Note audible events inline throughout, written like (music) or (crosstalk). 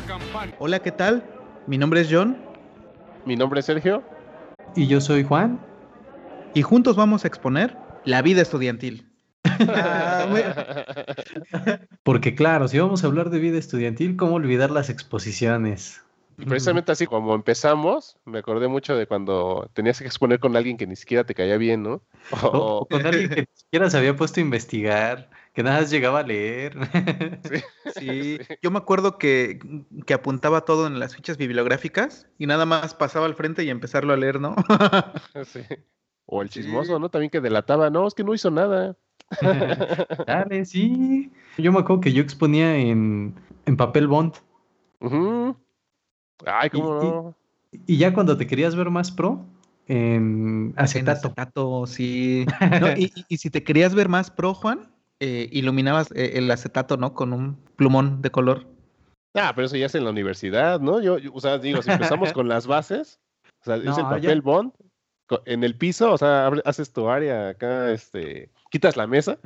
la campana. Hola, ¿qué tal? Mi nombre es John. Mi nombre es Sergio. Y yo soy Juan. Y juntos vamos a exponer la vida estudiantil. Ah, (laughs) Porque claro, si vamos a hablar de vida estudiantil, ¿cómo olvidar las exposiciones? Y precisamente así como empezamos, me acordé mucho de cuando tenías que exponer con alguien que ni siquiera te caía bien, ¿no? O, o con alguien que ni siquiera se había puesto a investigar, que nada más llegaba a leer. (laughs) (laughs) Sí, yo me acuerdo que, que apuntaba todo en las fichas bibliográficas y nada más pasaba al frente y empezarlo a leer, ¿no? (laughs) Sí. O el chismoso, ¿no? También que delataba, no, es que no hizo nada. Dale, sí. Yo me acuerdo que yo exponía en, en papel bond. Ujú. Ay, cómo Y- y- no. Y ya cuando te querías ver más pro, en En acetato. acetato, sí. No, y, y- y si te querías ver más pro, Juan, eh, iluminabas eh, el acetato, ¿no? Con un plumón de color. Ah, pero eso ya es en la universidad, ¿no? Yo, yo- o sea, digo, si empezamos (laughs) con las bases, o sea, es el ya- papel bond, en el piso, o sea, haces tu área acá, este, quitas la mesa.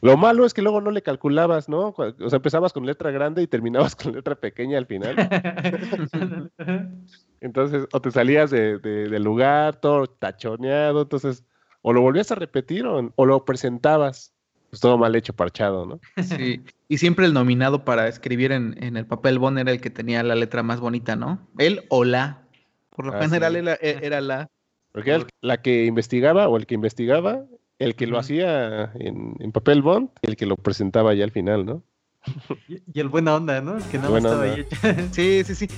Lo malo es que luego no le calculabas, ¿no? O sea, empezabas con letra grande y terminabas (laughs) con letra pequeña al final. (laughs) Entonces, o te salías de, de- del lugar todo tachoneado, entonces, o lo volvías a repetir o, o lo presentabas. Pues todo mal hecho, parchado, ¿no? Sí. Y siempre el nominado para escribir en, en el papel bond era el que tenía la letra más bonita, ¿no? Él o la. Por lo Ah, general sí. era, e- era la. Porque era el- la que investigaba o el que investigaba, el que lo hacía en, en papel bond, y el que lo presentaba ya al final, ¿no? Y y el buena onda, ¿no? El que nada más Buena estaba onda. ahí. (laughs) Sí, sí, sí.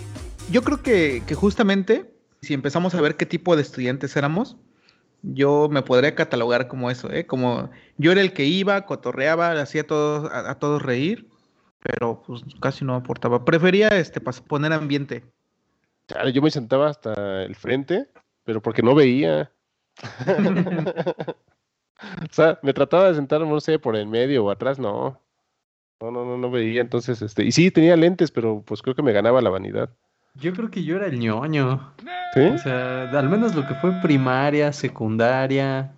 Yo creo que, que justamente, si empezamos a ver qué tipo de estudiantes éramos, yo me podría catalogar como eso, ¿eh? Como yo era el que iba, cotorreaba, hacía a todos, a, a todos reír, pero pues casi no aportaba. Prefería este, poner ambiente. Claro, yo me sentaba hasta el frente, pero porque no veía. (laughs) (laughs) O sea, me trataba de sentar, no sé, por el medio o atrás, no. No, no, no, no veía. Entonces, este, y sí, tenía lentes, pero pues creo que me ganaba la vanidad. Yo creo que yo era el ñoño. ¿Sí? O sea, al menos lo que fue primaria, secundaria,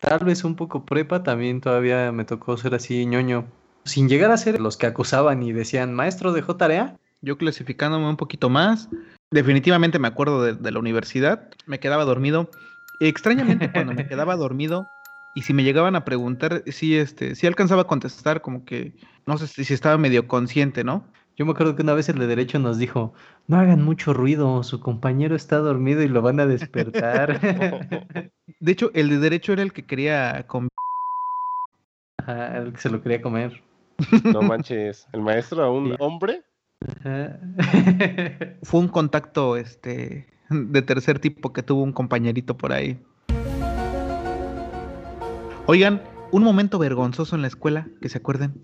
tal vez un poco prepa, también todavía me tocó ser así ñoño. Sin llegar a ser los que acusaban y decían, maestro, dejó tarea. Yo clasificándome un poquito más, definitivamente me acuerdo de, de la universidad, me quedaba dormido. Extrañamente cuando me (laughs) quedaba dormido y si me llegaban a preguntar, sí, este, sí alcanzaba a contestar, como que no sé si, si estaba medio consciente, ¿no? Yo me acuerdo que una vez el de derecho nos dijo, no hagan mucho ruido, su compañero está dormido y lo van a despertar. (laughs) De hecho, el de derecho era el que quería Ajá, el que se lo quería comer. No manches. El maestro a un Sí. hombre. Ajá. (laughs) fue un contacto este de tercer tipo que tuvo un compañerito por ahí. Oigan, un momento vergonzoso en la escuela, que se acuerden.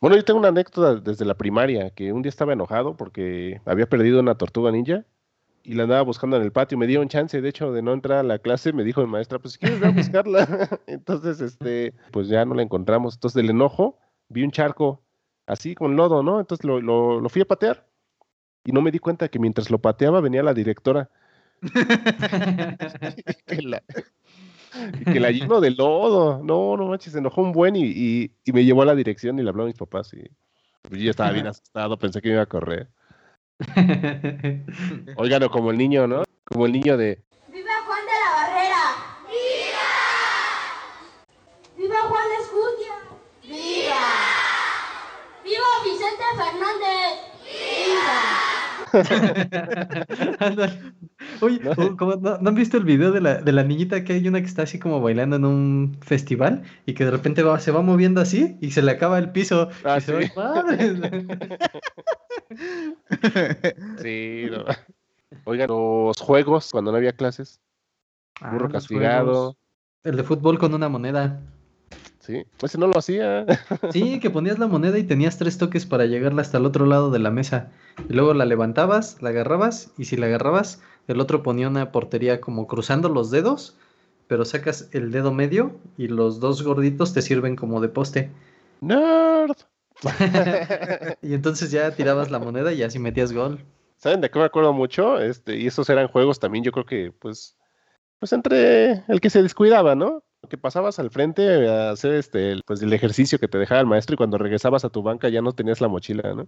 Bueno, yo tengo una anécdota desde la primaria, que un día estaba enojado porque había perdido una tortuga ninja y la andaba buscando en el patio. Me dieron chance, de hecho, de no entrar a la clase. Me dijo mi maestra, pues si quieres ve a buscarla. (laughs) Entonces, este, pues ya no la encontramos. Entonces, del enojo, vi un charco así con lodo, ¿no? Entonces lo, lo, lo fui a patear y no me di cuenta que mientras lo pateaba venía la directora (laughs) (laughs) y que la, llenó de lodo. No, no manches, se enojó un buen y, y, y me llevó a la dirección y le habló a mis papás y pues, yo ya estaba bien asustado, pensé que me iba a correr. (laughs) Oigan, o como el niño, ¿no? Como el niño de, ¡Viva Juan de la Barrera! ¡Viva! ¡Viva Juan Escutia! ¡Viva! ¡Viva Vicente Fernández! ¡Viva! (laughs) Oye, No. o como- ¿no, no han visto el video de la, de la niñita que hay una que está así como bailando en un festival y que de repente va, se va moviendo así y se le acaba el piso? Ah, y se sí. va, ¡madres! (laughs) sí, no. Oigan, los juegos cuando no había clases, Ah, burro castigado, juegos. El de fútbol con una moneda. sí, ese no lo hacía. (laughs) Sí, que ponías la moneda y tenías tres toques para llegarla hasta el otro lado de la mesa. Y luego la levantabas, la agarrabas, y si la agarrabas, el otro ponía una portería como cruzando los dedos, pero sacas el dedo medio y los dos gorditos te sirven como de poste. Nerd. (laughs) (laughs) Y entonces ya tirabas la moneda y así metías gol. ¿Saben de qué me acuerdo mucho? Este, y esos eran juegos también, yo creo que, pues, pues entre el que se descuidaba, ¿no? Que pasabas al frente a hacer este, el- pues el ejercicio que te dejaba el maestro y cuando regresabas a tu banca ya no tenías la mochila, ¿no?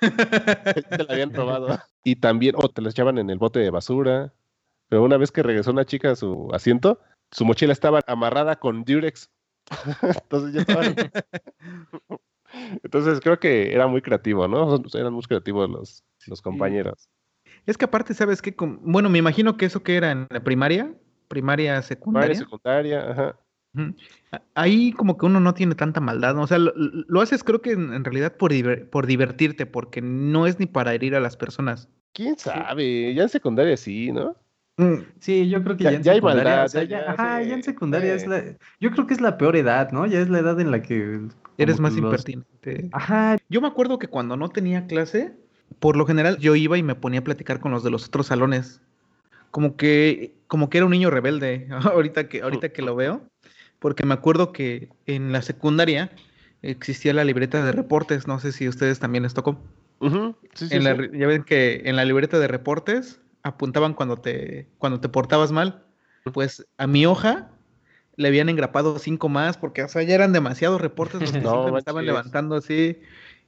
(laughs) te la habían robado. Y también, o te las echaban en el bote de basura. Pero una vez que regresó una chica a su asiento, su mochila estaba amarrada con Durex. (laughs) Entonces ya estaban. (laughs) Entonces creo que era muy creativo, ¿no? Eran muy creativos los, los compañeros. Es que aparte, ¿sabes qué? Bueno, me imagino que eso que era en la primaria, primaria, secundaria. Primaria, secundaria, ajá. Ahí como que uno no tiene tanta maldad, ¿no? O sea, lo, lo haces creo que en, en realidad por, diver- por divertirte, porque no es ni para herir a las personas. ¿Quién sabe? Ya en secundaria sí, ¿no? Mm, Sí, yo creo que Ya- ya, en ya hay secundaria, maldad, o sea, ya- ya- ya ajá, se- ya en secundaria es sí. la, yo creo que es la peor edad, ¿no? Ya es la edad en la que Eres más que los- impertinente. Ajá, Yo me acuerdo que cuando no tenía clase, por lo general yo iba y me ponía a platicar con los de los otros salones. Como que, como que era un niño rebelde, (laughs) ahorita que, ahorita que lo veo. Porque me acuerdo que en la secundaria existía la libreta de reportes. No sé si a ustedes también les tocó. Ujú, sí, sí, En la sí. re- ya ven que en la libreta de reportes apuntaban cuando te, cuando te portabas mal. Pues a mi hoja le habían engrapado cinco más, porque o sea, ya eran demasiados reportes los (laughs) que No siempre me estaban levantando así.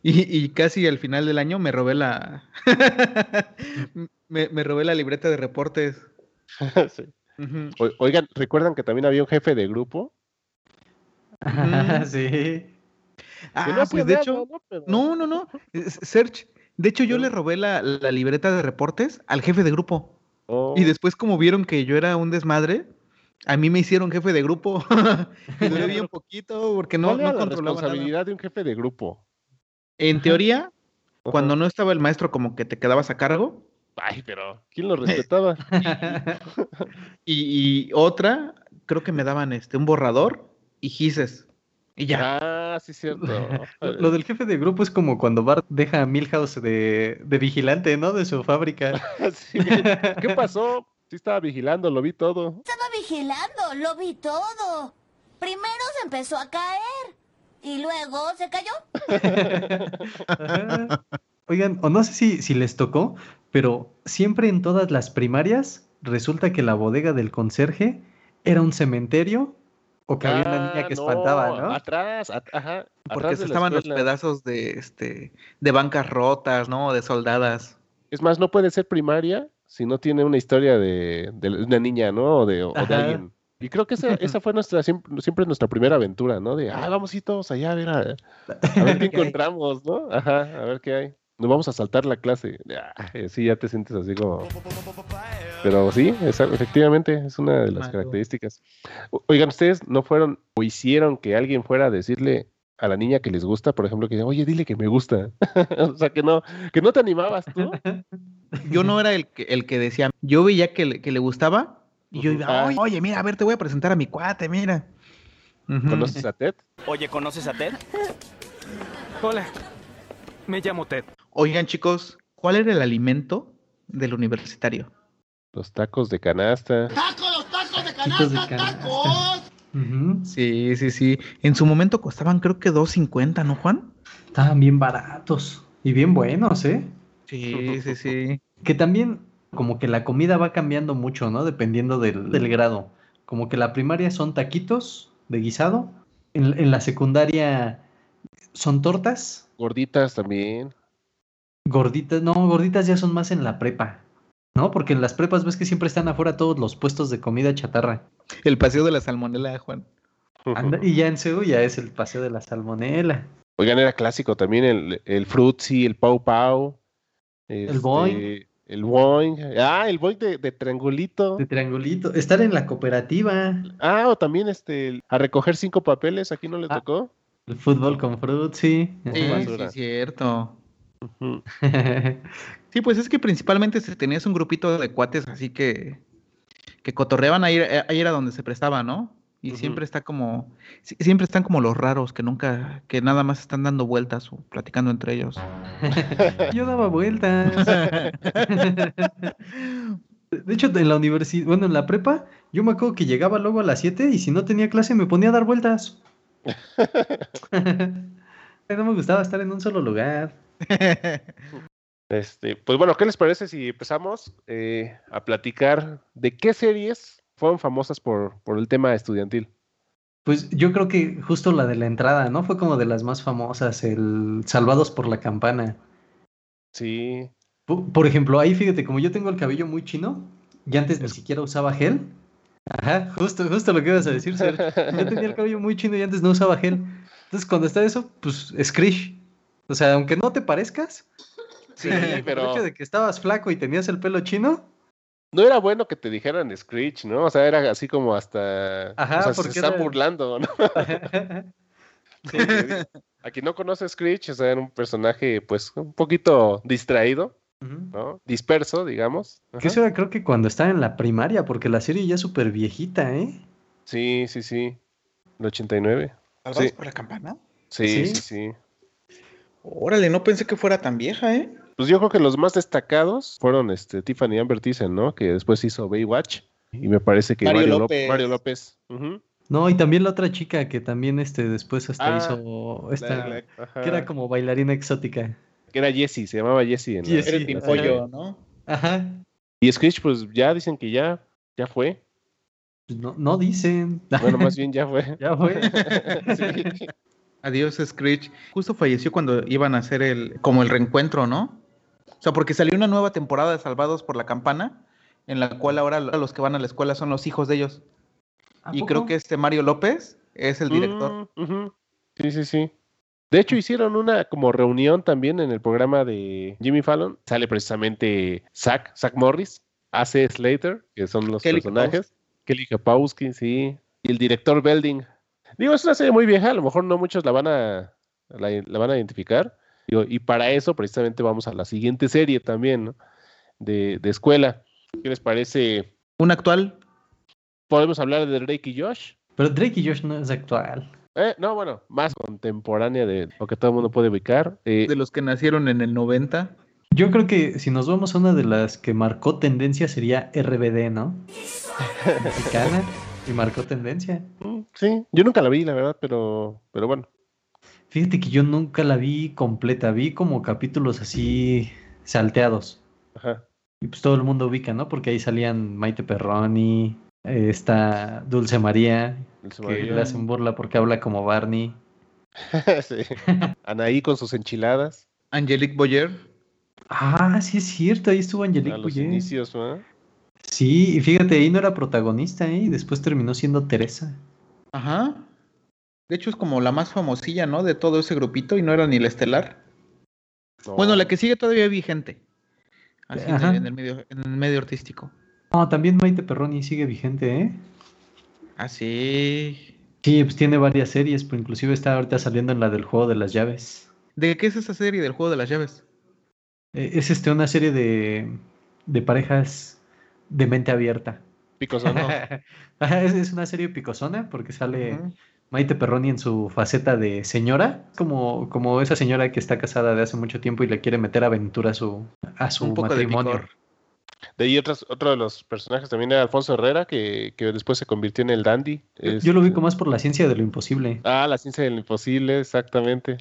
Y, y casi al final del año me robé la (laughs) me, me robé la libreta de reportes. (laughs) O- Oigan, ¿recuerdan que también había un jefe de grupo? (laughs) Sí. Ah, no pues de hecho, ¿no? Pero- no, no, Search. De hecho, yo le robé la, la libreta de reportes al jefe de grupo. Oh, Y después, como vieron que yo era un desmadre, a mí me hicieron jefe de grupo. (laughs) y duré bien poquito porque no, ¿Cuál era no la nada. responsabilidad de un jefe de grupo? En teoría, cuando no estaba el maestro, como que te quedabas a cargo. Ay, pero ¿quién lo respetaba? (laughs) Y, y otra, creo que me daban este un borrador y gises. Y ya. Ah, sí, cierto. (laughs) Lo, lo del jefe de grupo es como cuando Bart deja a Milhouse de, de vigilante, ¿no? De su fábrica. (laughs) Sí. ¿Qué (laughs) pasó? Sí estaba vigilando, lo vi todo. Estaba vigilando, lo vi todo. Primero se empezó a caer y luego se cayó. Oigan, o no sé si, si les tocó, pero siempre en todas las primarias resulta que la bodega del conserje era un cementerio o que había una niña Ah, que espantaba, ¿no? Atrás, at- ajá. Porque atrás se estaban los pedazos de este de bancas rotas, ¿no? De soldadas. Es más, no puede ser primaria si no tiene una historia de, de una niña, ¿no? O de, o de alguien. Y creo que esa, esa fue nuestra, siempre, siempre nuestra primera aventura, ¿no? De, ah, vamos a ir todos allá a ver, a, a ver qué (laughs) encontramos, ¿no? Ajá, a ver qué hay. Nos vamos a saltar la clase. Ah, eh, sí, ya te sientes así como... Pero sí, esa- efectivamente, es una de las Malo. características. O- Oigan, ¿ustedes no fueron o hicieron que alguien fuera a decirle a la niña que les gusta, por ejemplo, que diga, oye, dile que me gusta? (laughs) o sea, que no, que no te animabas tú. (laughs) Yo no era el que, el que decía, yo veía que le, que le gustaba y yo iba, oye, oye, mira, a ver, te voy a presentar a mi cuate, mira. ¿Conoces a Ted? Oye, ¿conoces a Ted? Hola, me llamo Ted. Oigan, chicos, ¿cuál era el alimento del universitario? Los tacos de canasta. Taquitos de canasta. Ujú. Sí, sí, sí. En su momento costaban creo que 2.50, ¿no, Juan? Estaban bien baratos y bien buenos, ¿eh? Sí, sí, sí. Que también como que la comida va cambiando mucho, ¿no? Dependiendo del, del grado. Como que la primaria son taquitos de guisado. En, en la secundaria son tortas. Gorditas también. Gorditas, no, gorditas ya son más en la prepa. ¿No? Porque en las prepas ves que siempre están afuera todos los puestos de comida chatarra. El paseo de la salmonela, Juan. Anda- y ya en Seúl ya es el paseo de la salmonela. Oigan, era clásico también el, el Fruitsy, el Pau Pau. este, Boing. El Boing. Ah, el Boing de, de triangulito. De triangulito. Estar en la cooperativa. Ah, o también este, a recoger cinco papeles, aquí no le Ah. tocó. El fútbol con fruit, sí. Sí, es cierto. (laughs) Sí, pues es que principalmente si tenías un grupito de cuates así que, que cotorreaban, ahí, era- ahí era donde se prestaba, ¿no? Y siempre está como, si- siempre están como los raros que nunca, que nada más están dando vueltas o platicando entre ellos. (laughs) Yo daba vueltas. (laughs) De hecho, en la universidad, bueno, en la prepa, yo me acuerdo que llegaba luego a las 7 y si no tenía clase me ponía a dar vueltas. no me gustaba estar en un solo lugar. (laughs) Este, pues bueno, ¿qué les parece si empezamos eh, a platicar de qué series fueron famosas por, por el tema estudiantil? Pues yo creo que justo la de la entrada, ¿no? Fue como de las más famosas, el Salvados por la Campana. Sí. Por, por ejemplo, ahí fíjate, como yo tengo el cabello muy chino, y antes ni siquiera usaba gel. Ajá, justo, justo lo que ibas a decir, Sergio. Yo tenía el (laughs) cabello muy chino y antes no usaba gel. Entonces, cuando está eso, pues Screech. O sea, aunque no te parezcas, Sí, (laughs) por el pero hecho de que estabas flaco y tenías el pelo chino, no era bueno que te dijeran Screech, ¿no? O sea, era así como hasta. Ajá, o sea, porque se están era- burlando, ¿no? (laughs) Sí, a quien no conoce a Screech, o sea, era un personaje, pues, un poquito distraído. ¿no? Disperso, digamos. Que eso era creo que cuando estaba en la primaria, porque la serie ya es súper viejita, ¿eh? Sí, sí, sí. El 89. ¿Salvados Sí. por la campana? Sí, ¿Sí? sí, sí. Órale, no pensé que fuera tan vieja, ¿eh? Pues yo creo que los más destacados fueron este Tiffany Amber Thiessen, ¿no? Que después hizo Baywatch. Y me parece que Mario Mario, López. López. Mario López. No, y también la otra chica que también este después hasta Ah, hizo esta, La- la- que era como bailarina exótica. Que era Jessie, se llamaba Jessie. en la- Jessie. Era pimpollo, ¿no? Ajá. Y Screech, pues ya dicen que ya, ya fue. Pues No, no dicen. Bueno, más (laughs) bien ya fue. ya fue. (laughs) Sí. Adiós, Screech. Justo falleció cuando iban a hacer el, como el reencuentro, ¿no? O sea, porque salió una nueva temporada de Salvados por la Campana, en la cual ahora los que van a la escuela son los hijos de ellos. ¿A Y poco? creo que este Mario López es el director. Mm. Sí, sí, sí. De hecho, hicieron una como reunión también en el programa de Jimmy Fallon. Sale precisamente Zack, Zack Morris, A.C. Slater, que son los Kelly personajes. Kelly Kapowski, sí. Y el director Belding. Digo, es una serie muy vieja, a lo mejor no muchos la van a, la, la van a identificar. Digo, y para eso precisamente vamos a la siguiente serie también, ¿no? De, de escuela. ¿Qué les parece? Un actual. ¿Podemos hablar de Drake y Josh? Pero Drake y Josh no es actual. Eh, no, bueno, más contemporánea de lo que todo el mundo puede ubicar. Eh, de los que nacieron en el 90. Yo creo que si nos vamos a una de las que marcó tendencia sería RBD, ¿no? (laughs) Mexicana y marcó tendencia. mm, sí, yo nunca la vi, la verdad, pero, pero bueno. Fíjate que yo nunca la vi completa, vi como capítulos así salteados. Ajá. Y pues todo el mundo ubica, ¿no? Porque ahí salían Maite Perroni, eh, está Dulce María, que me le hacen burla porque habla como Barney. (laughs) Sí. Anaí con sus enchiladas Angelique Boyer. Ah, sí es cierto, ahí estuvo a Angelique los Boyer. inicios, ¿no? Sí, y fíjate, ahí no era protagonista, ¿eh? Y después terminó siendo Teresa. Ajá. De hecho, es como la más famosilla, ¿no? De todo ese grupito y no era ni la estelar. Bueno, No. la que sigue todavía vigente. Así en Ajá. el, en el medio, en el medio artístico. No, también Maite Perroni sigue vigente, ¿eh? Así. Sí, pues tiene varias series, pero inclusive está ahorita saliendo en la del juego de las llaves. ¿De qué es esa serie del juego de las llaves? Eh, es este una serie de, de parejas de mente abierta. Picosón, ¿no? Ajá, (laughs) es, es una serie picosona porque sale. Maite Perroni en su faceta de señora, como, como esa señora que está casada de hace mucho tiempo y le quiere meter aventura a su, a su Un poco de matrimonio. picor. De ahí otros, otro de los personajes también era Alfonso Herrera, que, que después se convirtió en el dandy. Yo lo Este- ubico más por la ciencia de lo imposible. Ah, la ciencia del imposible, exactamente.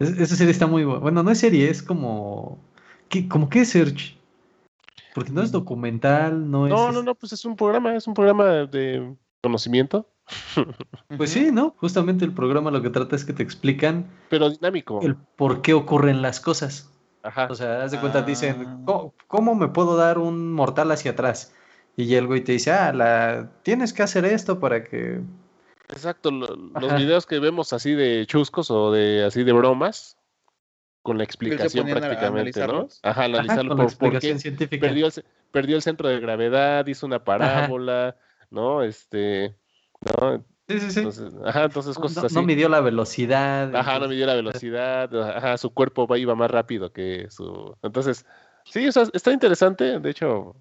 Es- esa serie está muy buena. Bueno, no es serie, es como. ¿qué, como qué es Search? Porque no es documental, no es. No, no, no, pues es un programa, es un programa de conocimiento, (laughs) Pues sí, ¿no? Justamente el programa lo que trata es que te explican pero dinámico. el por qué ocurren las cosas. Ajá. O sea, haz de cuenta, dicen, Ah. ¿cómo, cómo me puedo dar un mortal hacia atrás? Y el güey te dice, ah, la, tienes que hacer esto para que... Exacto, lo- los videos que vemos así de chuscos o de así de bromas, con la explicación prácticamente, ¿no? Ajá, Ajá, analizarlo con la por, por qué explicación científica. perdió el, ce- perdió el centro de gravedad, hizo una parábola, ¿no? Este, ¿no? Sí, sí, sí. Entonces, ajá, entonces cosas no, así. no midió la velocidad. Ajá, no midió la velocidad, ajá, su cuerpo va, iba más rápido que su... Entonces, sí, o sea, está interesante, de hecho,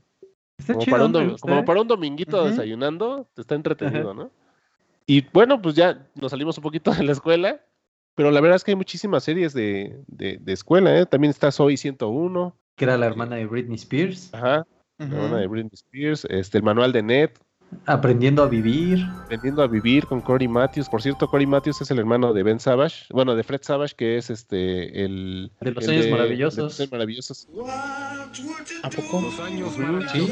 Está como, chido, para un, como ¿eh? para un dominguito Ujú. desayunando, está entretenido, ¿no? Y bueno, pues ya nos salimos un poquito de la escuela, pero la verdad es que hay muchísimas series de, de, de escuela, ¿eh? También está Soy 101, Que era la hermana de Britney Spears. ajá, la Ujú. hermana de Britney Spears, este, el manual de Ned, Aprendiendo a vivir. Aprendiendo a vivir con Cory Matthews. Por cierto, Cory Matthews es el hermano de Ben Savage, bueno, de Fred Savage, que es este el De los el años de- maravillosos. de los años maravillosos. ¿A poco? Los años maravillosos. Sí.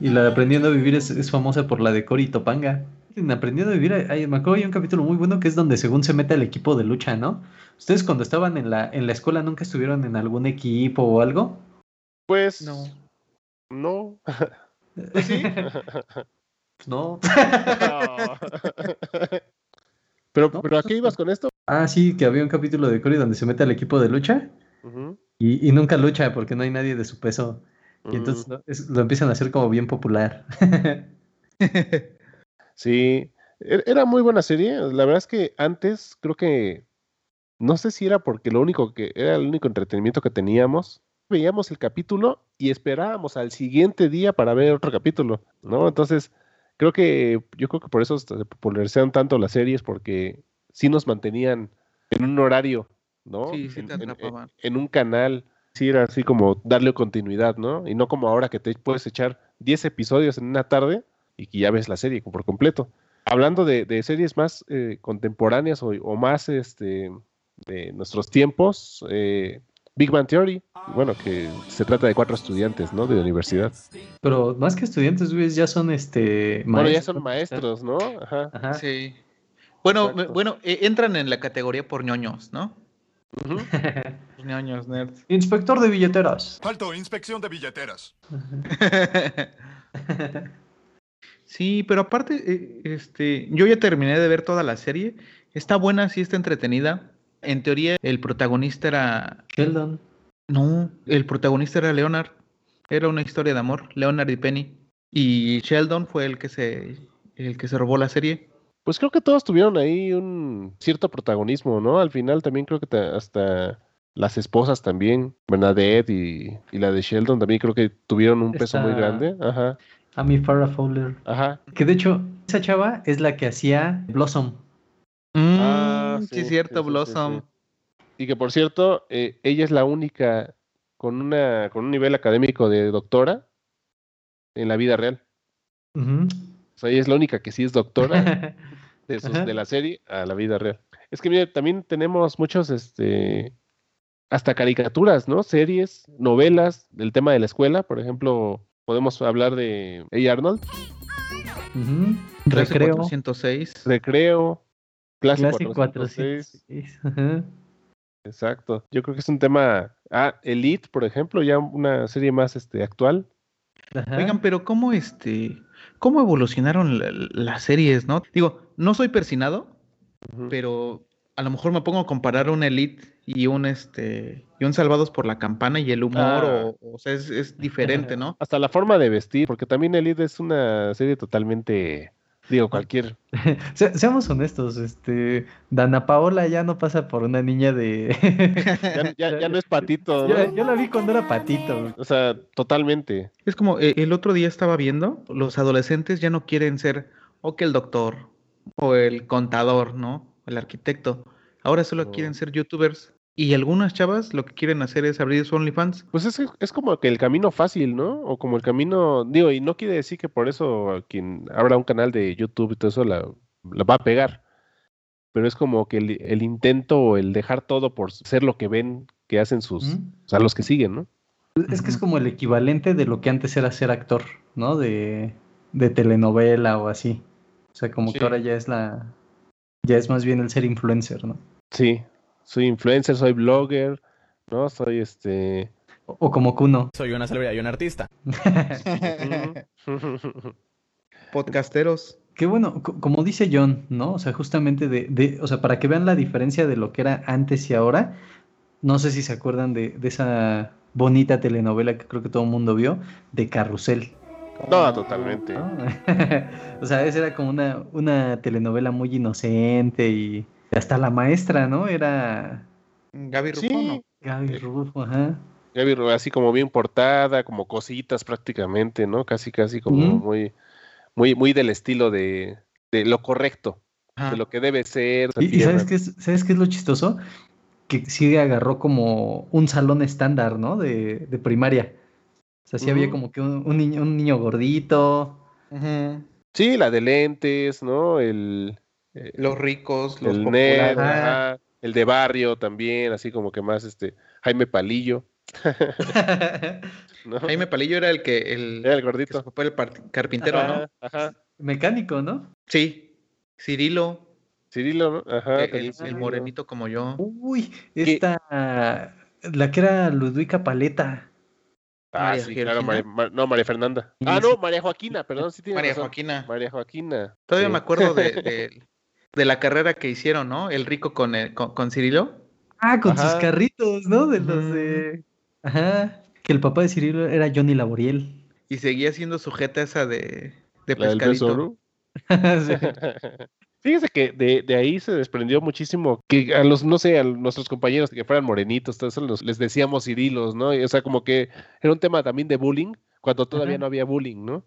Y la de Aprendiendo a vivir es, es famosa por la de Cory Topanga. En Aprendiendo a Vivir, hay- me acuerdo hay un capítulo muy bueno que es donde según se mete al equipo de lucha, ¿no? ¿Ustedes cuando estaban en la, en la escuela nunca estuvieron en algún equipo o algo? Pues. No. No. (laughs) Pues sí. No. (laughs) pero, No, pero ¿a qué ibas con esto? Ah, sí, que había un capítulo de Cory donde se mete al equipo de lucha y, y nunca lucha porque no hay nadie de su peso. Y entonces Mm, lo, es- lo empiezan a hacer como bien popular. (laughs) Sí, e- era muy buena serie. La verdad es que antes creo que no sé si era porque lo único que era el único entretenimiento que teníamos. Veíamos el capítulo y esperábamos al siguiente día para ver otro capítulo, ¿no? Entonces, creo que yo creo que por eso se popularizaron tanto las series porque sí nos mantenían en un horario, ¿no? Sí, sí En- te en- en- atrapaban. en un canal. Era así como darle continuidad, ¿no? Y no como ahora que te puedes echar 10 episodios en una tarde y que ya ves la serie por completo. Hablando de, de series más eh, contemporáneas o, o más este, de nuestros tiempos, eh, Big Bang Theory, bueno, que se trata de cuatro estudiantes, ¿no? De universidad. Pero más que estudiantes, güey, ya son este Bueno, ya maestros. son maestros, ¿no? Ajá. Ajá. Sí. Bueno, Exacto. bueno, eh, entran en la categoría por ñoños, ¿no? Ñoños, (laughs) nerds. Inspector de billeteras. Alto, inspección de billeteras. (laughs) Sí, pero aparte, eh, este, yo ya terminé de ver toda la serie. Está buena, sí está entretenida. En teoría, el protagonista era. Sheldon. No, el protagonista era Leonard. Era una historia de amor, Leonard y Penny. Y Sheldon fue el que se, el que se robó la serie. Pues creo que todos tuvieron ahí un cierto protagonismo, ¿no? Al final también creo que ta- hasta las esposas también, Bernadette y, y la de Sheldon también creo que tuvieron un peso muy grande. Ajá, Amy Farrah Fowler. ajá. Que de hecho, esa chava es la que hacía Blossom. Mm, Ah, sí, sí, es cierto, sí, sí, sí, Blossom. sí. Y que por cierto, eh, ella es la única con una con un nivel académico de doctora en la vida real. Ujú. O sea, ella es la única que sí es doctora (laughs) de, sus- Ajá. de la serie a la vida real. Es que mire, también tenemos muchos, este, hasta caricaturas, ¿no? Series, novelas del tema de la escuela. Por ejemplo, podemos hablar de A. Arnold, Ujú. Clase Recreo. 406. Recreo, Clase, Clase 406. 406. Ajá. Exacto. Yo creo que es un tema. Ah, Elite, por ejemplo, ya una serie más este, actual. Ajá. Oigan, pero ¿cómo este, cómo evolucionaron la- las series, no? Digo, no soy persinado, pero a lo mejor me pongo a comparar un Elite y un este y un Salvados por la Campana y el humor, Ah. o, o sea, es, es diferente, ¿no? (laughs) Hasta la forma de vestir, porque también Elite es una serie totalmente. Digo, cualquier. (laughs) Se- seamos honestos, este, Dana Paola ya no pasa por una niña de... (laughs) Ya, ya- ya no es patito, yo, ¿no? yo la vi cuando era patito. O sea, totalmente. Es como eh, el otro día estaba viendo, los adolescentes ya no quieren ser o que el doctor o el contador, ¿no? El arquitecto. Ahora solo quieren ser youtubers y algunas chavas lo que quieren hacer es abrir su OnlyFans. Pues es, es como que el camino fácil, ¿no? O como el camino, digo, y no quiere decir que por eso quien abra un canal de YouTube y todo eso la, la va a pegar. Pero es como que el, el intento o el dejar todo por ser lo que ven que hacen sus, Ujú. o sea, los que siguen, ¿no? Es que es como el equivalente de lo que antes era ser actor, ¿no? De, de telenovela o así. O sea, como Sí. que ahora ya es la... Ya es más bien el ser influencer, ¿no? Sí, soy influencer, soy blogger, ¿no? Soy este... O, o como Kuno. (laughs) Soy una celebridad y un artista. (laughs) Podcasteros. Qué bueno, co- como dice John, ¿no? O sea, justamente de, de, o sea, para que vean la diferencia de lo que era antes y ahora, no sé si se acuerdan de, de esa bonita telenovela que creo que todo el mundo vio, de Carrusel. No, totalmente. ¿no? (laughs) o sea, esa era como una, una telenovela muy inocente y hasta la maestra, ¿no? Era Gaby Sí, Rufo, ¿no? Gaby Rufo, ajá. ya vi, así como bien portada, como cositas prácticamente, ¿no? Casi, casi como muy, muy, muy del estilo de, de lo correcto, Ajá. de lo que debe ser. Y. ¿sabes, qué es, ¿sabes qué es lo chistoso? Que sí agarró como un salón estándar, ¿no? De, de primaria. O sea, sí había como que un, un niño, un niño gordito. Sí, la de lentes, ¿no? El, eh, Los ricos, los el populares. nerd, ajá, el de barrio también, así como que más este Jaime Palillo. (laughs) ¿no? Jaime Palillo era el que el, Era el que gordito. era el carpintero, ¿no? Ajá. Mecánico, ¿no? Sí. Cirilo, Cirilo, ¿no? Ajá. el, morenito como yo. Uy, esta. La que era Ludwika Paleta. Ah, María sí, claro. María- no, María Fernanda. Ah, no, María Joaquina, perdón, sí tiene María razón. Joaquina. María Joaquina. Todavía sí. me acuerdo de, (laughs) de- de la carrera que hicieron, ¿no? El rico con, el- con, con Cirilo. Ah, con sus carritos, ¿no? De los de. Ajá. Que el papá de Cirilo era Johnny Laboriel. Y seguía siendo sujeta esa de, de La del pescadito. (laughs) (laughs) Fíjese que de, de ahí se desprendió muchísimo que a los, no sé, a nuestros compañeros que fueran morenitos, todo eso los- les decíamos cirilos, ¿no? Y, o sea, como que era un tema también de bullying, cuando todavía Ajá. no había bullying, ¿no?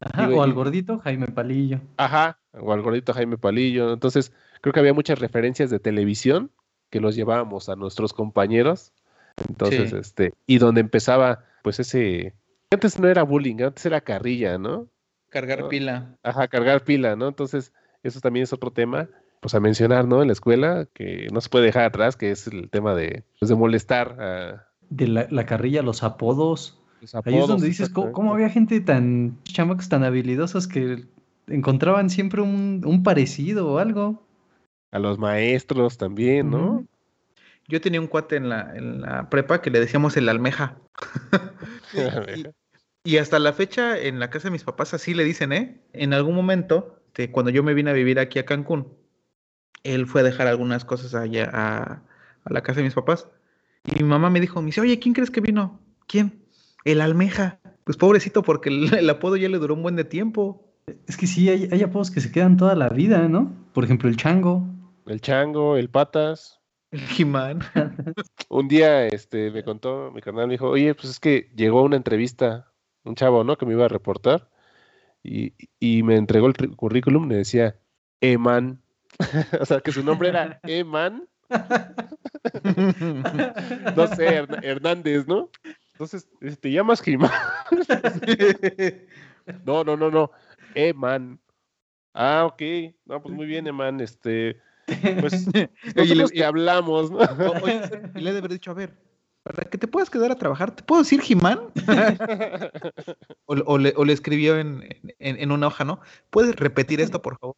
Ajá, Digo, o al gordito Jaime Palillo. Ajá, o al gordito Jaime Palillo. Entonces, creo que había muchas referencias de televisión que los llevábamos a nuestros compañeros. Entonces, Sí. este, y donde empezaba, pues ese, antes no era bullying, antes era carrilla, ¿no? Cargar No. pila. Ajá, cargar pila, ¿no? Entonces, eso también es otro tema, pues a mencionar, ¿no? En la escuela, que no se puede dejar atrás, que es el tema de, pues, de molestar a De la, la carrilla, los apodos. los Ahí es apodos, donde dices, ¿cómo, cómo había gente tan chamacos tan habilidosos que encontraban siempre un, un parecido o algo? a los maestros también, ¿no? Yo tenía un cuate en la, en la prepa que le decíamos el almeja. (laughs) y, y hasta la fecha, en la casa de mis papás, así le dicen, ¿eh? En algún momento, este, cuando yo me vine a vivir aquí a Cancún, él fue a dejar algunas cosas allá a, a la casa de mis papás. Y mi mamá me dijo, me dice, oye, ¿quién crees que vino? ¿Quién? El almeja. Pues pobrecito, porque el, el apodo ya le duró un buen de tiempo. Es que sí, hay, hay apodos que se quedan toda la vida, ¿no? Por ejemplo, el chango. El chango, el patas. El Jimán. (laughs) Un día, este, me contó, mi carnal me dijo, oye, pues es que llegó a una entrevista, un chavo, ¿no? Que me iba a reportar, y, y me entregó el currículum, me decía, Eman. (laughs) o sea, que su nombre era Eman, (laughs) no sé, Hern- Hernández, ¿no? Entonces, ¿te llamas Jimán? (laughs) no, no, no, no, Eman. Ah, ok, no, pues muy bien, Eman, este, pues, le- te hablamos, ¿no? Oye, y le he de haber dicho, a ver, para que te puedas quedar a trabajar, ¿te puedo decir Jimán? o, o le, o le escribió en, en, en una hoja, ¿no? ¿Puedes repetir esto, por favor?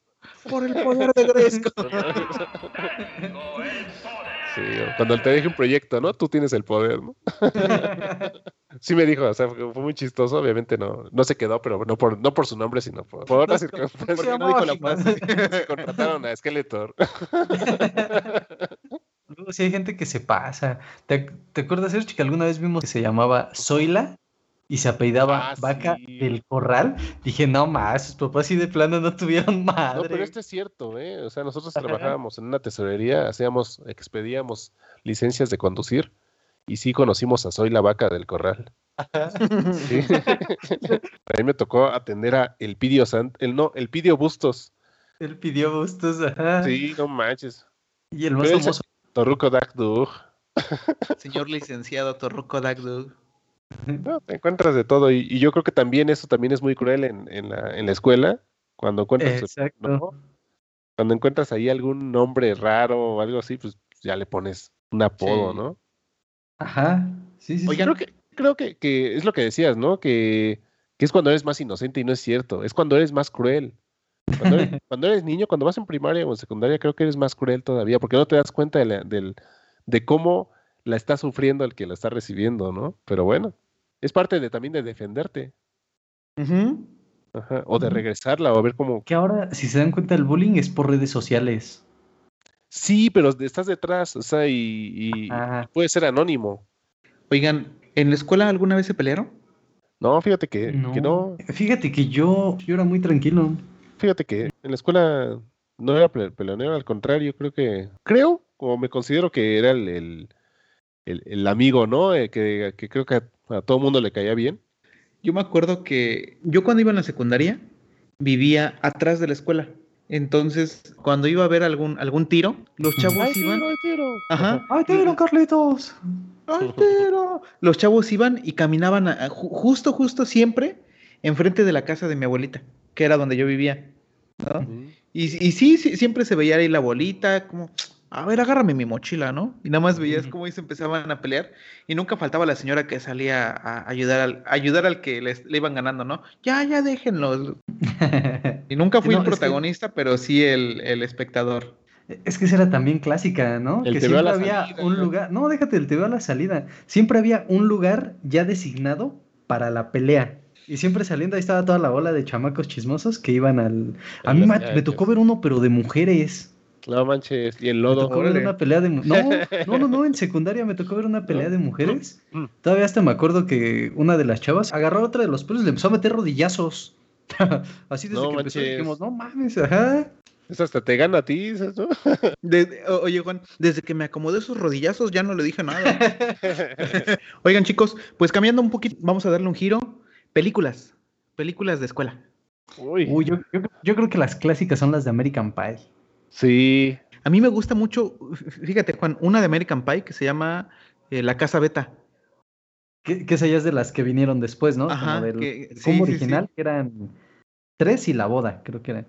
Por el (laughs) poder de Gresco. (laughs) Sí, cuando te deje un proyecto, ¿no? Tú tienes el poder, ¿no? (laughs) Sí me dijo, o sea, fue fue muy chistoso, obviamente no, no se quedó, pero no por, no por su nombre, sino por, por otras circunstancias. Porque no dijo la frase. Contrataron a Skeletor. Luego sí hay gente que se pasa. ¿Te, te acuerdas, Sergio, que alguna vez vimos que se llamaba Zoila y se apellidaba Ah, Vaca sí. del Corral? Dije, no más, sus papás sí de plano no tuvieron madre. No, pero esto es cierto, ¿eh? O sea, nosotros Ajá. trabajábamos en una tesorería, hacíamos, expedíamos licencias de conducir y sí conocimos a Soy la Vaca del Corral. Sí. (laughs) a mí me tocó atender a el Pidio Sant, el no, el Pidio Bustos. Él pidió bustos, ajá. Sí, no manches. Y el más famoso. Torruco Dak Dug. Señor licenciado Torruco Dagdug. No, te encuentras de todo y, y yo creo que también eso también es muy cruel en, en la, en la escuela cuando encuentras Exacto. ¿no? cuando encuentras ahí algún nombre raro o algo así pues ya le pones un apodo Sí. no Ajá. Sí, sí, sí. Oigan, creo que creo que, que es lo que decías no que, que es cuando eres más inocente y no es cierto es cuando eres más cruel cuando eres, (laughs) cuando eres niño cuando vas en primaria o en secundaria creo que eres más cruel todavía porque no te das cuenta de, la- del, de cómo la está sufriendo el que la está recibiendo no pero bueno es parte de también de defenderte. Ajá, o de regresarla o a ver cómo Que ahora, si se dan cuenta, el bullying es por redes sociales. sí pero estás detrás o sea y, y puede ser anónimo Oigan, ¿en la escuela alguna vez se pelearon? no fíjate que No. que no Fíjate que yo, yo era muy tranquilo. Fíjate que en la escuela no era pe- peleonero, al contrario, creo que, creo, o me considero que era el, el, el- el amigo, ¿no? Eh, que, que creo que a, a todo mundo le caía bien. Yo me acuerdo que yo cuando iba en la secundaria vivía atrás de la escuela. Entonces, cuando iba a ver algún, algún tiro, los chavos ¡Ay, iban. tiro, ay, tiro! Ajá. ¡Ay, te dieron, Carlitos! ¡Ay, tiro! Los chavos iban y caminaban a- a ju- justo, justo siempre enfrente de la casa de mi abuelita, que era donde yo vivía. Y, y sí, sí, siempre se veía ahí la bolita, como a ver, agárrame mi mochila, ¿no? Y nada más veías cómo ellos empezaban a pelear y nunca faltaba la señora que salía a ayudar al, a ayudar al que les, le iban ganando, ¿no? Ya, ya déjenlos. (laughs) Y nunca fui No, el que- protagonista, pero sí el, el espectador. Es que esa era también clásica, ¿no? El que siempre la había salida, un ¿no? lugar. No, déjate el TV a la salida. Siempre había un lugar ya designado para la pelea. Y siempre saliendo ahí estaba toda la bola de chamacos chismosos que iban al. A mí me tocó ver uno, pero de mujeres. No manches, y el Me lodo. tocó ver una pelea de No, no, no, no, en secundaria me tocó ver una pelea de mujeres. Mm. Todavía hasta me acuerdo que una de las chavas agarró a otra de los pelos y le empezó a meter rodillazos. (laughs) Así desde No que empezó manches. dijimos, no mames, ajá. Eso hasta te gana a ti, ¿sabes, no? De- (laughs) de- o- oye, Juan, desde que me acomodé esos rodillazos ya no le dije nada. (laughs) Oigan, chicos, pues cambiando un poquito, vamos a darle un giro. Películas. Películas de escuela. Uy, Uy, yo, yo- yo creo que las clásicas son las de American Pie. Sí. A mí me gusta mucho, fíjate, Juan, una de American Pie que se llama eh, La Casa Beta. Que, que esa ya es de las que vinieron después, ¿no? Ajá, Como del que- el sí, combo sí, sí. original, que eran tres y la boda, creo que eran.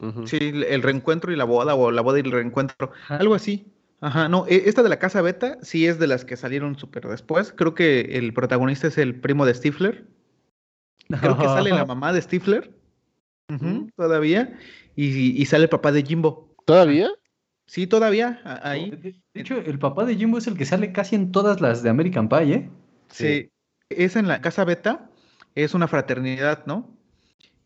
Ujú. Sí, el reencuentro y la boda, o la boda y el reencuentro. Ajá. Algo así. Ajá, no, e- esta de la Casa Beta sí es de las que salieron súper después. Creo que el protagonista es el primo de Stifler. Creo que sale la (laughs) mamá de Stifler. Mm. todavía. Y, y sale el papá de Jimbo. ¿Todavía? Sí, todavía. Ahí. De, hecho, el papá de Jimbo es el que sale casi en todas las de American Pie, ¿eh? Sí. Es en la Casa Beta. Es una fraternidad, ¿no?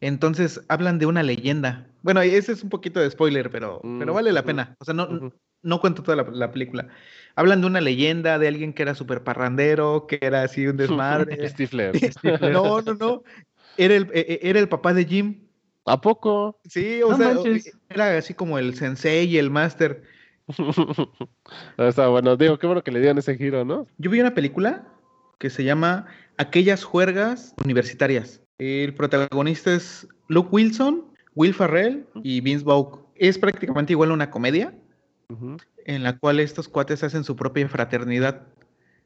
Entonces hablan de una leyenda. Bueno, ese es un poquito de spoiler, pero, pero Mm, vale la pena. O sea, no, no cuento toda la, la película. Hablan de una leyenda, de alguien que era súper parrandero, que era así un desmadre. (laughs) Stifler. (laughs) no, no, no. Era el, e- e- era el papá de Jim. ¿A poco? Sí, o No sea, manches. era así como el sensei y el máster. (laughs) No, está bueno. Digo, qué bueno que le dieron ese giro, ¿no? Yo vi una película que se llama Aquellas juergas universitarias. El protagonista es Luke Wilson, Will Ferrell y Vince Vaughn. Es prácticamente igual a una comedia en la cual estos cuates hacen su propia fraternidad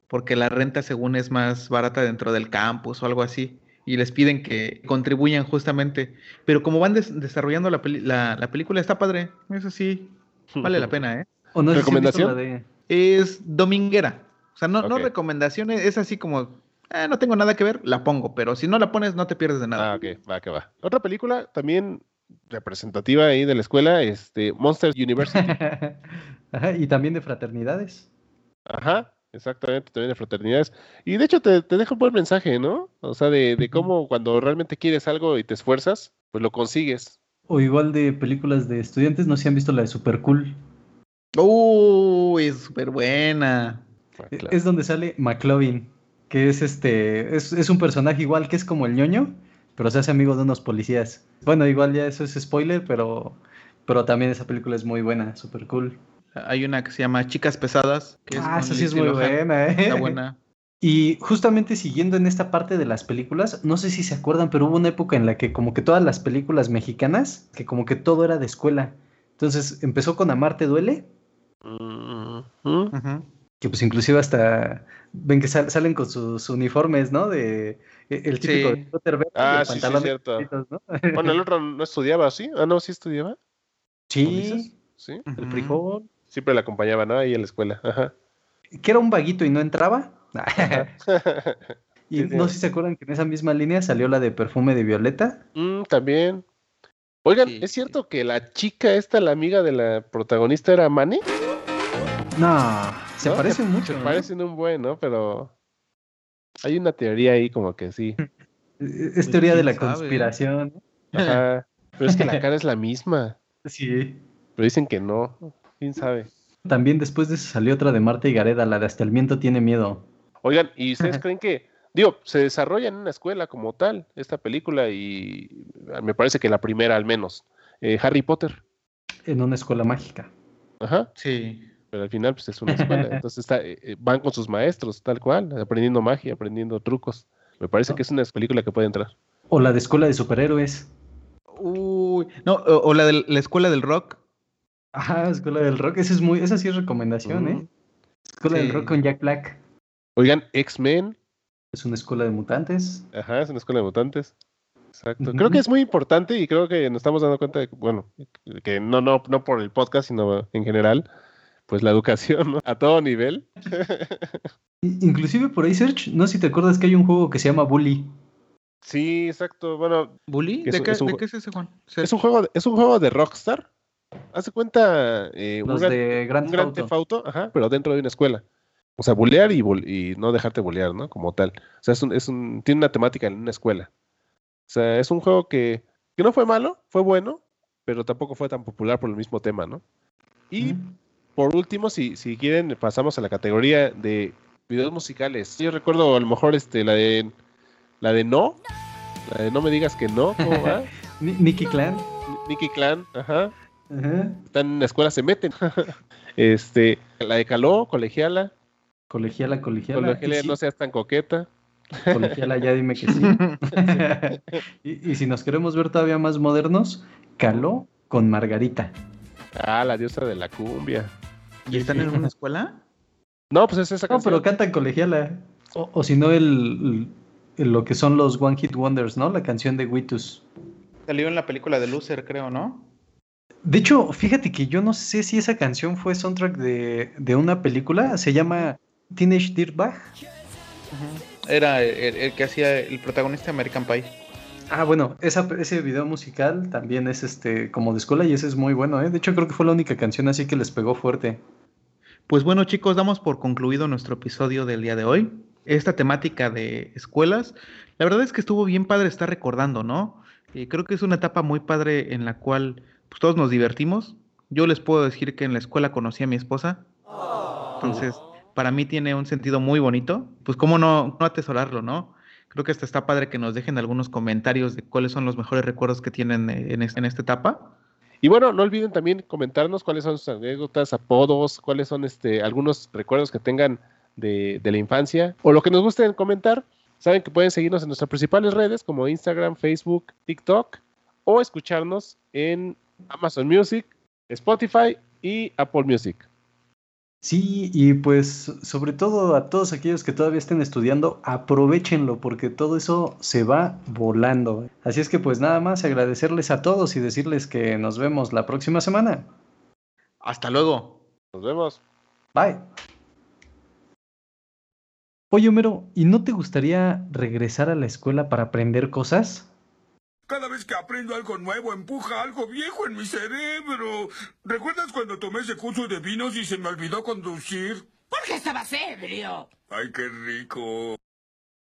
porque la renta según es más barata dentro del campus o algo así y les piden que contribuyan justamente. Pero como van des- desarrollando la, peli- la- la película está padre, eso sí, vale la pena, ¿eh? ¿O no ¿Recomendación? la de- Es dominguera. O sea, no, no recomendaciones, es así como, "Ah, no tengo nada que ver, la pongo, pero si no la pones no te pierdes de nada. Ah, ok, va, que va. Otra película también representativa ahí de la escuela, este, Monsters University. (laughs) Ajá, y también de fraternidades. Ajá, exactamente, también de fraternidades. Y de hecho te, te deja un buen mensaje, ¿no? O sea, de, de cómo cuando realmente quieres algo y te esfuerzas, pues lo consigues. O igual de películas de estudiantes, no sé si han visto la de Super Cool. Uy, es súper buena. Ah, E- claro. Es donde sale McLovin, que es este, es, es un personaje igual que es como el ñoño, pero se hace amigo de unos policías. Bueno, igual ya eso es spoiler, pero, pero también esa película es muy buena, super cool. Hay una que se llama Chicas Pesadas, que es ah, esa sí es muy Lohan. buena, ¿eh? Está buena. (laughs) Y justamente siguiendo en esta parte de las películas, no sé si se acuerdan, pero hubo una época en la que como que todas las películas mexicanas, que como que todo era de escuela. Entonces empezó con Amarte duele, que pues inclusive hasta ven que sal- salen con sus uniformes, ¿no? De e- el típico Sí. de verde y Ah, el sí, sí, cierto. Bueno, el (laughs) otro no estudiaba, ¿sí? Ah, no, sí estudiaba. Sí. Sí. el frijol. Siempre la acompañaba, ¿no? Ahí en la escuela. Ajá. que era un vaguito y no entraba. (laughs) y Sí, no sé si se acuerdan que en esa misma línea salió la de perfume de Violeta. Mm, también. Oigan, Sí, ¿es sí. cierto que la chica esta, la amiga de la protagonista, era Mane? No, se ¿No? parecen mucho. Se ¿no? parecen un buen, ¿no? Pero hay una teoría ahí como que sí. (laughs) Es es teoría de la sabe, conspiración. Ajá. Pero es que la (laughs) cara es la misma. Sí. Pero dicen que no. ¿Quién sabe? También después de eso salió otra de Marta y Gareda, la de Hasta el viento tiene miedo. Oigan, ¿y ustedes creen que, digo, se desarrolla en una escuela como tal esta película y me parece que la primera al menos, eh, Harry Potter, En una escuela mágica. ajá, Sí. pero al final pues es una escuela, (laughs) entonces está, eh, eh, van con sus maestros, tal cual, aprendiendo magia, aprendiendo trucos. Me parece que es una película que puede entrar. O la de escuela de superhéroes. Uy, no, o, o la de la escuela del rock. Ajá, escuela del rock. Esa es muy, esa sí es recomendación, ¿eh? Escuela del rock con Jack Black. Oigan, X-Men, Es una escuela de mutantes. ajá, es una escuela de mutantes. Exacto. Creo que es muy importante y creo que nos estamos dando cuenta de que, bueno, que no, no, no por el podcast, sino en general, pues la educación, ¿no? A todo nivel. (laughs) Inclusive por ahí, Serge, no sé si te acuerdas que hay un juego que se llama Bully. Sí, exacto. Bueno, ¿Bully? ¿De, es un- qué, es un de qué es ese, Juan? es un juego, de- es un juego de Rockstar. Hace cuenta eh, un, Los gran, de Grand un Grand Theft Theft Auto. Auto, ajá, pero dentro de una escuela. O sea, bulear y, no dejarte bulear, ¿no? Como tal. O sea, es un, es un, tiene una temática en una escuela. O sea, es un juego que, que no fue malo, fue bueno, pero tampoco fue tan popular por el mismo tema, ¿no? Y por último, si, si quieren, pasamos a la categoría de videos musicales. Yo recuerdo a lo mejor este, la de la de No, la de No me digas que no, ¿cómo va? (laughs) Ni- Nicky Clan. Nicky Clan, ajá. Están en la escuela, se meten. (laughs) este, la de Caló, colegiala. Colegiala, colegiala. Colegiala, no seas tan coqueta. Colegiala, ya dime que sí. (laughs) y, y si nos queremos ver todavía más modernos, Caló con Margarita. Ah, la diosa de la cumbia. ¿Y están en una escuela? No, pues es esa No, canción. pero cantan colegiala. O, o si no, el, el- lo que son los One Hit Wonders, ¿no? La canción de Witus. Salió en la película de Loser, creo, ¿no? De hecho, fíjate que yo no sé si esa canción fue soundtrack de, de una película. Se llama Teenage Dirtbag. Era el, el que hacía el protagonista de American Pie. Ah, bueno, esa, ese video musical también es este como de escuela y ese es muy bueno, ¿eh? De hecho, creo que fue la única canción así que les pegó fuerte. Pues bueno, chicos, damos por concluido nuestro episodio del día de hoy. Esta temática de escuelas, la verdad es que estuvo bien padre estar recordando, ¿no? Eh, creo que es una etapa muy padre en la cual pues, todos nos divertimos. Yo les puedo decir que en la escuela conocí a mi esposa. Entonces, para mí tiene un sentido muy bonito. Pues cómo no, no atesorarlo, ¿no? Creo que hasta está padre que nos dejen algunos comentarios de cuáles son los mejores recuerdos que tienen eh, en, en esta etapa. Y bueno, no olviden también comentarnos cuáles son sus anécdotas, apodos, cuáles son este, algunos recuerdos que tengan de, de la infancia o lo que nos gusten comentar. Saben que pueden seguirnos en nuestras principales redes como Instagram, Facebook, TikTok o escucharnos en Amazon Music, Spotify y Apple Music. Sí, y pues sobre todo a todos aquellos que todavía estén estudiando, aprovechenlo porque todo eso se va volando. Así es que pues nada más agradecerles a todos y decirles que nos vemos la próxima semana. Hasta luego. Nos vemos. Bye. Oye, Homero, ¿y no te gustaría regresar a la escuela para aprender cosas? Cada vez que aprendo algo nuevo, empuja algo viejo en mi cerebro. ¿Recuerdas cuando tomé ese curso de vinos y se me olvidó conducir? Porque estabas ebrio. ¡Ay, qué rico!